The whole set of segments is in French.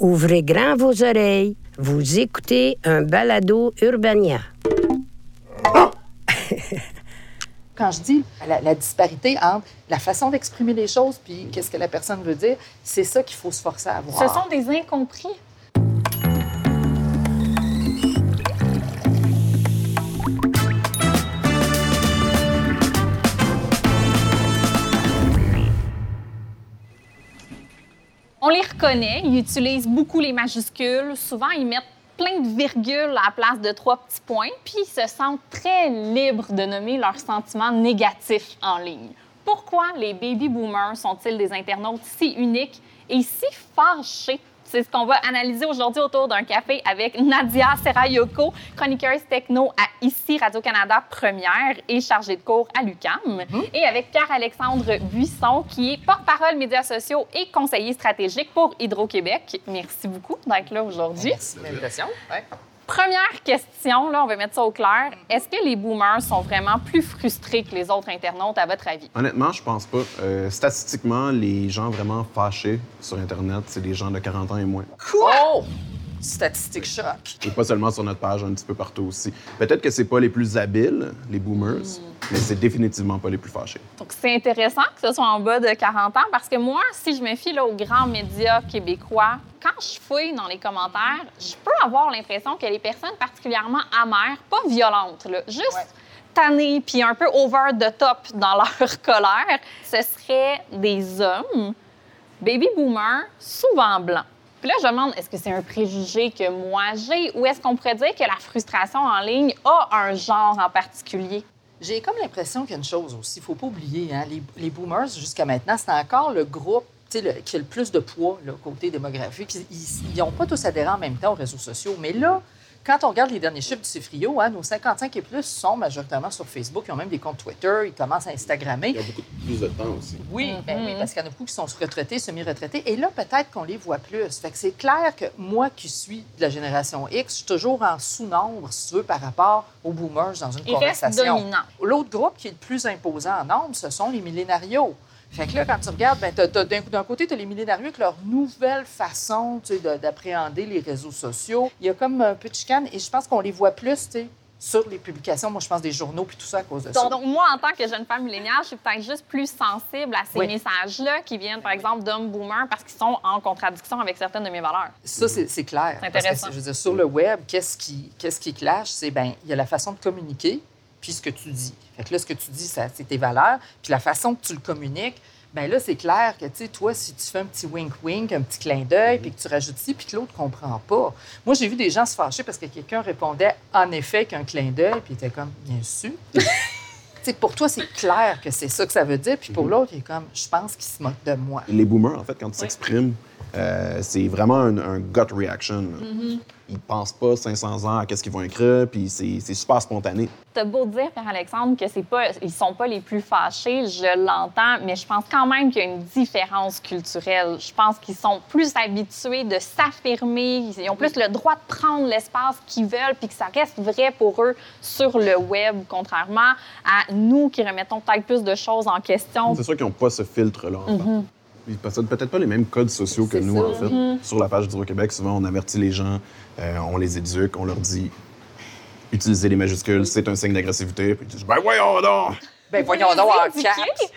Ouvrez grand vos oreilles. Vous écoutez un balado Urbania. Quand je dis la, la disparité entre la façon d'exprimer les choses puis qu'est-ce que la personne veut dire, c'est ça qu'il faut se forcer à voir. Ce sont des incompris. Reconnaît, ils utilisent beaucoup les majuscules. Souvent, ils mettent plein de virgules à la place de trois petits points, puis ils se sentent très libres de nommer leurs sentiments négatifs en ligne. Pourquoi les baby boomers sont-ils des internautes si uniques et si fâchés c'est ce qu'on va analyser aujourd'hui autour d'un café avec Nadia Serayoko, chroniqueuse techno à ICI Radio-Canada Première et chargée de cours à l'UCAM. Et avec Pierre-Alexandre Buisson, qui est porte-parole médias sociaux et conseiller stratégique pour Hydro-Québec. Merci beaucoup d'être là aujourd'hui. Merci. Première question, là, on va mettre ça au clair. Est-ce que les boomers sont vraiment plus frustrés que les autres internautes, à votre avis? Honnêtement, je pense pas. Euh, statistiquement, les gens vraiment fâchés sur Internet, c'est des gens de 40 ans et moins. Oh! Statistique choc. Et pas seulement sur notre page, un petit peu partout aussi. Peut-être que c'est pas les plus habiles, les boomers, mais c'est définitivement pas les plus fâchés. Donc, c'est intéressant que ce soit en bas de 40 ans parce que moi, si je me fie là, aux grands médias québécois, quand je fouille dans les commentaires, je peux avoir l'impression que les personnes particulièrement amères, pas violentes, là, juste tannées puis un peu over the top dans leur colère, ce seraient des hommes, baby boomers, souvent blancs. Puis là, je demande, est-ce que c'est un préjugé que moi j'ai ou est-ce qu'on pourrait dire que la frustration en ligne a un genre en particulier? J'ai comme l'impression qu'il y a une chose aussi, il faut pas oublier, hein, les, boomers, jusqu'à maintenant, c'est encore le groupe le- qui a le plus de poids là, côté démographique. Ils n'ont pas tous adhéré en même temps aux réseaux sociaux. Mais là, quand on regarde les derniers chiffres du CIFRIO, hein, nos 55 et plus sont majoritairement sur Facebook. Ils ont même des comptes Twitter. Ils commencent à Instagrammer. Il y a beaucoup plus de temps aussi. Oui, ben oui, parce qu'il y en a beaucoup qui sont retraités, semi-retraités. Et là, peut-être qu'on les voit plus. Fait que c'est clair que moi qui suis de la génération X, je suis toujours en sous-nombre, si tu veux, par rapport aux boomers dans une restent conversation. L'autre groupe qui est le plus imposant en nombre, ce sont les millénarios. Fait que là, quand tu regardes, ben, d'un côté, tu as les millénarios avec leur nouvelle façon tu sais, de- d'appréhender les réseaux sociaux. Il y a comme un peu de chicane et je pense qu'on les voit plus tu sais, sur les publications, moi, je pense des journaux puis tout ça à cause de ça. Donc, moi, en tant que jeune femme milléniale, je suis peut-être juste plus sensible à ces Oui. messages-là qui viennent, par exemple, d'hommes boomers parce qu'ils sont en contradiction avec certaines de mes valeurs. Ça, c'est clair. C'est Parce que, intéressant. je veux dire, sur le web, qu'est-ce qui, qu'est-ce qui clash? C'est bien, il y a la façon de communiquer, puis ce que tu dis. Fait que là, ce que tu dis, ça, c'est tes valeurs. Puis la façon que tu le communiques, bien là, c'est clair que, tu sais, toi, si tu fais un petit wink-wink, un petit clin d'œil, puis que tu rajoutes ci, puis que l'autre comprend pas. Moi, j'ai vu des gens se fâcher parce que quelqu'un répondait en effet qu'un clin d'œil, puis il était comme, bien sûr. Tu sais, pour toi, c'est clair que c'est ça que ça veut dire, puis pour l'autre, il est comme, je pense qu'il se moque de moi. Les boomers, en fait, quand ils s'expriment, euh, c'est vraiment un, un gut reaction. Ils pensent pas 500 ans à qu'est-ce qu'ils vont écrire, puis c'est super spontané. T'as beau dire, Pierre-Alexandre, que c'est pas, ils sont pas les plus fâchés, je l'entends, mais je pense quand même qu'il y a une différence culturelle. Je pense qu'ils sont plus habitués de s'affirmer, ils ont plus le droit de prendre l'espace qu'ils veulent, puis que ça reste vrai pour eux sur le web, contrairement à nous qui remettons peut-être plus de choses en question. C'est sûr qu'ils n'ont pas ce filtre-là. en fait. Ils possèdent peut-être pas les mêmes codes sociaux que nous, ça. en fait. Sur la page d'Hydro-Québec, souvent, on avertit les gens, euh, on les éduque, on leur dit utiliser les majuscules, c'est un signe d'agressivité. Puis ils disent, ben voyons donc! Ben voyons donc en caps.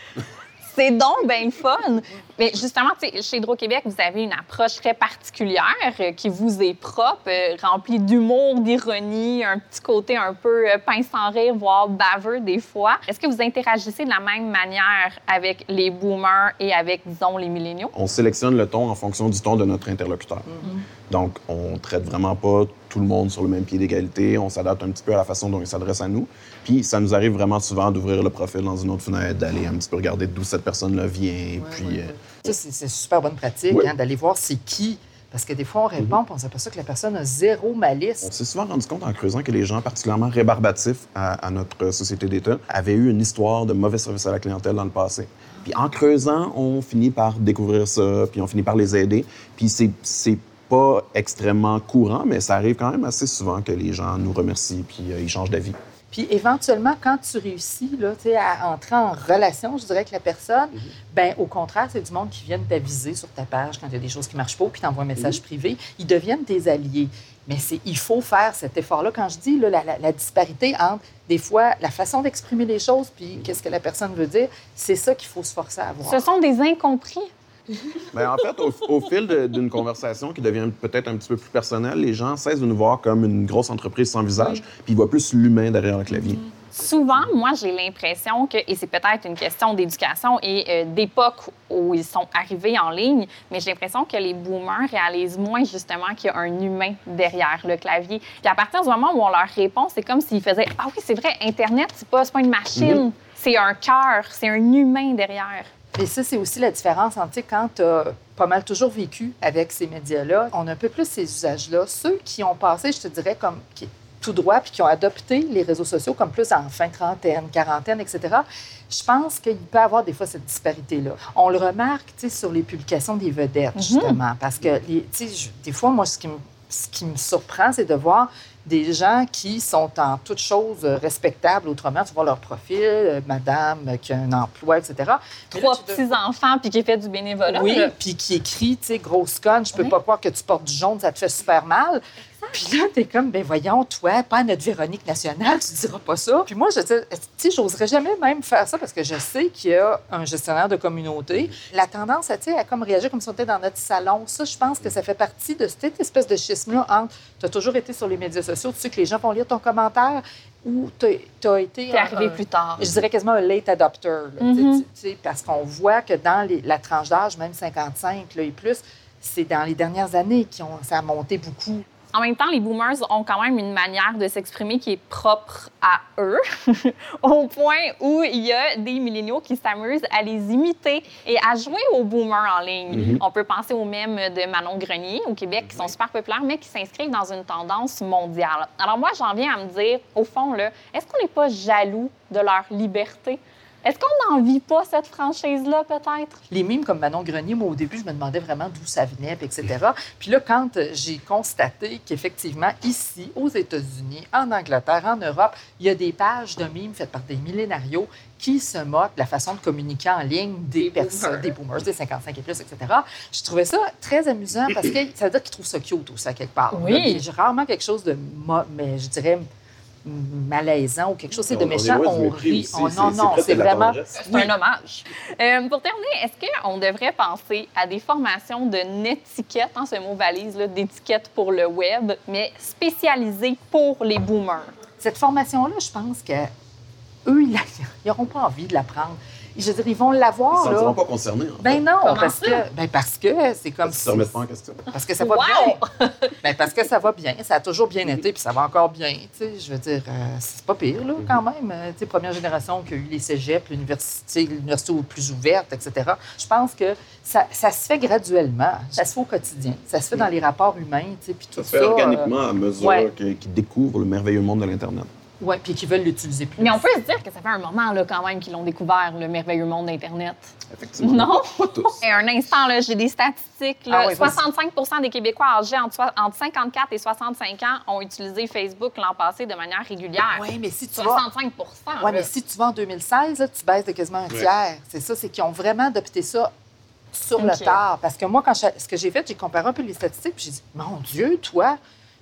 C'est donc bien le fun. Mais justement, tu sais, chez Hydro-Québec, vous avez une approche très particulière euh, qui vous est propre, euh, remplie d'humour, d'ironie, un petit côté un peu euh, pince sans rire, voire baveux des fois. Est-ce que vous interagissez de la même manière avec les boomers et avec, disons, les milléniaux? On sélectionne le ton en fonction du ton de notre interlocuteur. Donc, on traite vraiment pas tout le monde sur le même pied d'égalité. On s'adapte un petit peu à la façon dont il s'adresse à nous. Puis, ça nous arrive vraiment souvent d'ouvrir le profil dans une autre fenêtre, d'aller un petit peu regarder d'où cette personne-là vient. puis, euh, Ça, c'est super bonne pratique, hein, d'aller voir c'est qui. Parce que des fois, on répond, puis on s'aperçoit que la personne a zéro On malice. s'est souvent rendu compte en creusant que les gens particulièrement rébarbatifs à, à notre société d'État avaient eu une histoire de mauvais service à la clientèle dans le passé. Puis en creusant, on finit par découvrir ça, puis on finit par les aider. Puis c'est pas extrêmement courant, mais ça arrive quand même assez souvent que les gens nous remercient puis euh, ils changent d'avis. Puis éventuellement, quand tu réussis là, à entrer en relation, je dirais, avec la personne, ben au contraire, c'est du monde qui vient t'aviser sur ta page quand il y a des choses qui ne marchent pas, puis t'envoie un message privé. Ils deviennent tes alliés. Mais c'est, il faut faire cet effort-là. Quand je dis là, la, la- la disparité entre, des fois, la façon d'exprimer les choses puis qu'est-ce que la personne veut dire, c'est ça qu'il faut se forcer à voir. Ce sont des incompris. Ben, en fait, au, au fil d'une conversation qui devient peut-être un petit peu plus personnelle, les gens cessent de nous voir comme une grosse entreprise sans visage, puis ils voient plus l'humain derrière le clavier. Souvent, moi, j'ai l'impression que, et c'est peut-être une question d'éducation et euh, d'époque où ils sont arrivés en ligne, mais j'ai l'impression que les boomers réalisent moins justement qu'il y a un humain derrière le clavier. Puis à partir du moment où on leur répond, c'est comme s'ils faisaient Ah oui, c'est vrai, Internet, c'est pas, c'est pas une machine, c'est un cœur, c'est un humain derrière. Et ça, c'est aussi la différence entre, quand tu as pas mal toujours vécu avec ces médias-là, on a un peu plus ces usages-là. Ceux qui ont passé, je te dirais, comme qui- tout droit, puis qui ont adopté les réseaux sociaux comme plus en fin trentaine, quarantaine, etc., je pense qu'il peut y avoir des fois cette disparité-là. On le remarque, sur les publications des vedettes, justement, parce que, les- je- des fois, moi, ce qui me, ce qui me surprend, c'est de voir des gens qui sont en toutes choses euh, respectables, autrement, tu vois leur profil, euh, madame euh, qui a un emploi, etc. Trois petits-enfants puis qui fait du bénévolat. oui, puis qui écrit, tu sais, grosse conne, je peux Oui. pas croire que tu portes du jaune, ça te fait super mal. Puis là, t'es comme, ben voyons, toi, pas notre Véronique nationale, tu diras pas ça. Puis moi, je dis, tu sais, j'oserais jamais même faire ça parce que je sais qu'il y a un gestionnaire de communauté. La tendance, tu sais, à comme réagir comme si on était dans notre salon, ça, je pense que ça fait partie de cette espèce de schisme-là entre, tu as toujours été sur les médias sociaux, tu sais que les gens vont lire ton commentaire ou tu as été... T'es arrivé un- plus tard. je dirais quasiment un late adopter, là, tu sais, tu sais, parce qu'on voit que dans les- la tranche d'âge, même 55 là, et plus, c'est dans les dernières années que ça a monté beaucoup. En même temps, les boomers ont quand même une manière de s'exprimer qui est propre à eux, au point où il y a des milléniaux qui s'amusent à les imiter et à jouer aux boomers en ligne. On peut penser aux mêmes de Manon Grenier au Québec qui sont super populaires, mais qui s'inscrivent dans une tendance mondiale. Alors moi, j'en viens à me dire, au fond, est-ce qu'on n'est pas jaloux de leur liberté? Est-ce qu'on n'en vit pas cette franchise-là, peut-être? Les mimes comme Manon Grenier, moi, au début, je me demandais vraiment d'où ça venait, etc. Puis là, quand euh, j'ai constaté qu'effectivement, ici, aux États-Unis, en Angleterre, en Europe, il y a des pages de mimes faites par des millénarios qui se moquent de la façon de communiquer en ligne des, personnes, des boomers, des 55 et plus, etc. Je trouvais ça très amusant parce que ça veut dire qu'ils trouvent ça cute aussi, à quelque part. Oui. J'ai rarement quelque chose de, mais je dirais, malaisant ou quelque chose, c'est de méchant, on rit. aussi, Oh, non, c'est non, la vraiment... C'est un hommage. Euh, pour terminer, est-ce qu'on devrait penser à des formations de netiquette, hein, ce mot valise, d'étiquette pour le web, mais spécialisées pour les boomers? Cette formation-là, je pense que eux, ils n'auront pas envie de l'apprendre. Je veux dire, ils vont l'avoir, Ils ne se là. sentiront pas concernés. en fait. Ben non, Comment parce ça? que, ben parce que c'est comme Ils se remettent pas en question. parce que ça va Wow! bien. Ben parce que ça va bien, ça a toujours bien été, puis ça va encore bien. Tu sais, je veux dire, euh, c'est pas pire là, quand même. Euh, Tu sais, première génération qui a eu les cégeps, l'université, l'université plus ouverte, etc. Je pense que ça, ça se fait graduellement, ça se fait au quotidien, ça se fait dans les rapports humains, tu sais, puis tout Ça ça. se fait organiquement à mesure ouais. qu'ils découvrent le merveilleux monde de l'Internet. Oui, puis qui veulent l'utiliser plus. Mais on peut se dire que ça fait un moment là, quand même qu'ils l'ont découvert, le merveilleux monde d'Internet. Effectivement. Non? Pas tous. Et un instant, là, j'ai des statistiques. là. Ah oui, vas-y. 65 des Québécois âgés entre, soi- entre 54 et 65 ans ont utilisé Facebook l'an passé de manière régulière. Oui, mais si tu vas 65 Oui, là. mais si tu vas en 2016, là, tu baisses de quasiment un tiers. C'est ça, c'est qu'ils ont vraiment adopté ça sur le tard. Parce que moi, quand je- ce que j'ai fait, j'ai comparé un peu les statistiques, puis j'ai dit, mon Dieu, toi,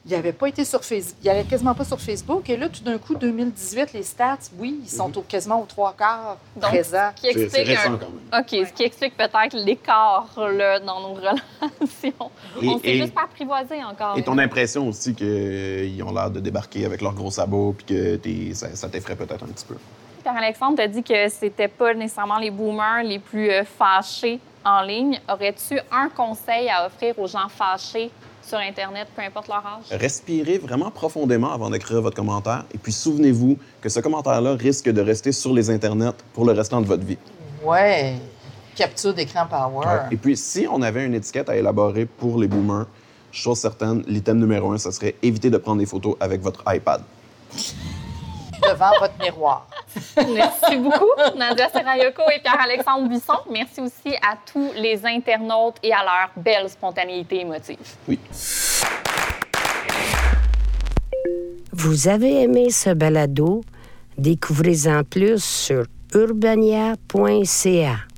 il n'avait pas été sur Facebook, il n'allait quasiment pas sur Facebook. Et là, tout d'un coup, 2018, les stats, oui, ils sont au- quasiment aux trois quarts Donc, présents. ce qui explique récent un- quand même. OK, ce qui explique peut-être l'écart là, dans nos relations. Et- On s'est et- juste pas apprivoisé encore. Et ton impression aussi qu'ils ont l'air de débarquer avec leurs gros sabots puis que ça, ça t'effraie peut-être un petit peu. Pierre-Alexandre t'a dit que c'était pas nécessairement les boomers les plus euh, fâchés en ligne. Aurais-tu un conseil à offrir aux gens fâchés sur Internet, peu importe leur âge? Respirez vraiment profondément avant d'écrire votre commentaire et puis souvenez-vous que ce commentaire-là risque de rester sur les internets pour le restant de votre vie. Ouais. Capture d'écran power. Et puis, si on avait une étiquette à élaborer pour les boomers, chose certaine, l'item numéro un, ce serait éviter de prendre des photos avec votre iPad. Devant votre miroir. Merci beaucoup, Nadia Serayoko et Pierre-Alexandre Buisson. Merci aussi à tous les internautes et à leur belle spontanéité émotive. Oui. Vous avez aimé ce balado? Découvrez-en plus sur urbania.ca.